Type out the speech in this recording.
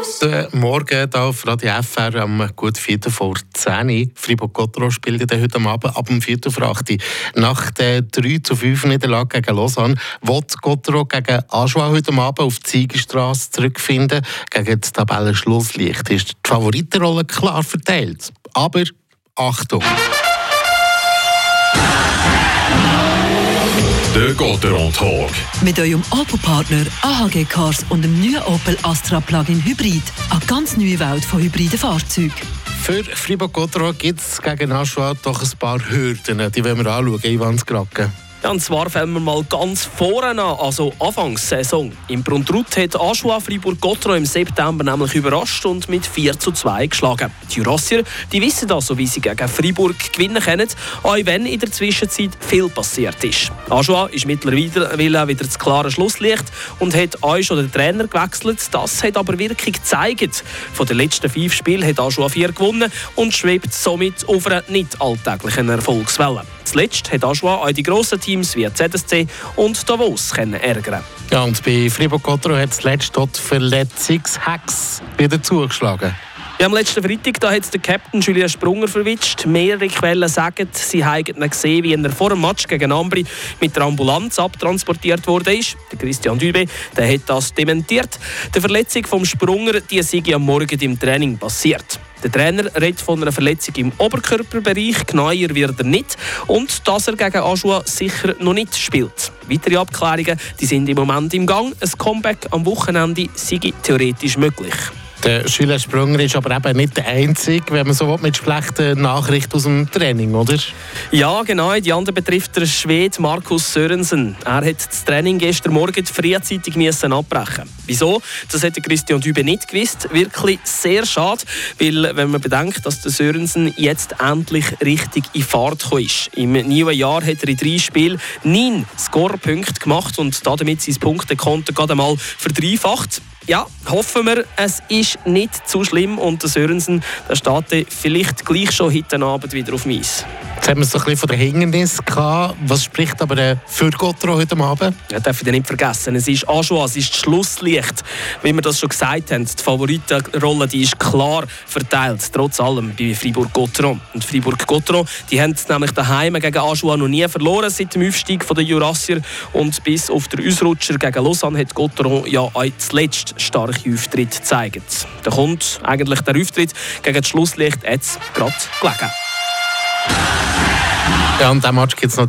Guten Morgen hier auf Radio FR am gut 4 vor 10 Fribourg-Gottero spielt heute Abend ab dem 4 vor 8 Nach der 3 zu 5 Niederlage gegen Lausanne wird Gottero gegen Aschua heute Abend auf die Siegerstraße zurückfinden. Gegen das Tabellenschlusslicht ist die Favoritenrolle klar verteilt. Aber Achtung! Der Gotteron Talk. Mit eurem Opel-Partner AHG Cars und dem neuen Opel Astra Plug-in Hybrid. Eine ganz neue Welt von hybriden Fahrzeugen. Für Fribourg-Gotteron gibt es gegen Aschua doch ein paar Hürden. Die wollen wir anschauen, Ivan Skracke. Ja, und zwar fangen wir mal ganz vorne an, also Anfangssaison. Im Bruntrut hat Aschua Fribourg-Gottero im September nämlich überrascht und mit 4 zu 2 geschlagen. Die Jurassier die wissen also, wie sie gegen Fribourg gewinnen können, auch wenn in der Zwischenzeit viel passiert ist. Aschua ist mittlerweile wieder das klare Schlusslicht und hat auch schon den Trainer gewechselt. Das hat aber Wirkung gezeigt. Von den letzten fünf Spielen hat Aschua vier gewonnen und schwebt somit auf einer nicht alltäglichen Erfolgswelle. Zuletzt hat Aschua auch die grossen Teams wie ZSC und Davos können ärgern. Ja, und bei Fribourg-Gottero hat zuletzt dort Verletzungshex wieder zugeschlagen. Ja, am letzten Freitag da hat der Captain Julien Sprunger verwischt. Mehrere Quellen sagen, sie haben gesehen, wie er vor dem Match gegen Ambri mit der Ambulanz abtransportiert wurde. Der Christian Dübe der hat das dementiert. Die Verletzung vom Sprunger die sei am Morgen im Training passiert. Der Trainer redet von einer Verletzung im Oberkörperbereich, genauer wird er nicht und dass er gegen Aschua sicher noch nicht spielt. Weitere Abklärungen die sind im Moment im Gang. Ein Comeback am Wochenende sei theoretisch möglich. Der Schüler Sprunger ist aber eben nicht der Einzige, wenn man so will, mit schlechten Nachrichten aus dem Training, oder? Ja, genau. Die andere betrifft der Schwede Markus Sörensen. Er hat das Training gestern Morgen frühzeitig müssen abbrechen. Wieso? Das hätte Christian Dübe nicht gewusst. Wirklich sehr schade, weil wenn man bedenkt, dass der Sörensen jetzt endlich richtig in Fahrt gekommen ist. Im neuen Jahr hat er in drei Spielen neun Scorepunkte gemacht und damit sein Punktekonto gerade einmal verdreifacht ja, hoffen wir, es ist nicht zu schlimm und der Sörensen der steht vielleicht gleich schon heute Abend wieder auf Eis. Jetzt haben wir es ein bisschen von der Hindernis gehabt. Was spricht aber äh, für Gottro heute Abend? Ja, darf ich nicht vergessen. Es ist Aschua, es ist das Schlusslicht. Wie wir das schon gesagt haben, die Favoritenrolle die ist klar verteilt. Trotz allem bei Fribourg-Gottro. Und Fribourg-Gottro, die haben nämlich daheim gegen Aschua noch nie verloren seit dem Aufstieg der Jurassier. Und bis auf den Ausrutscher gegen Lausanne hat Gottro ja auch zuletzt starke Auftritt gezeigt. Da kommt eigentlich der Auftritt gegen das Schlusslicht jetzt gerade gelegen. Ja, und diesen Match gibt es natürlich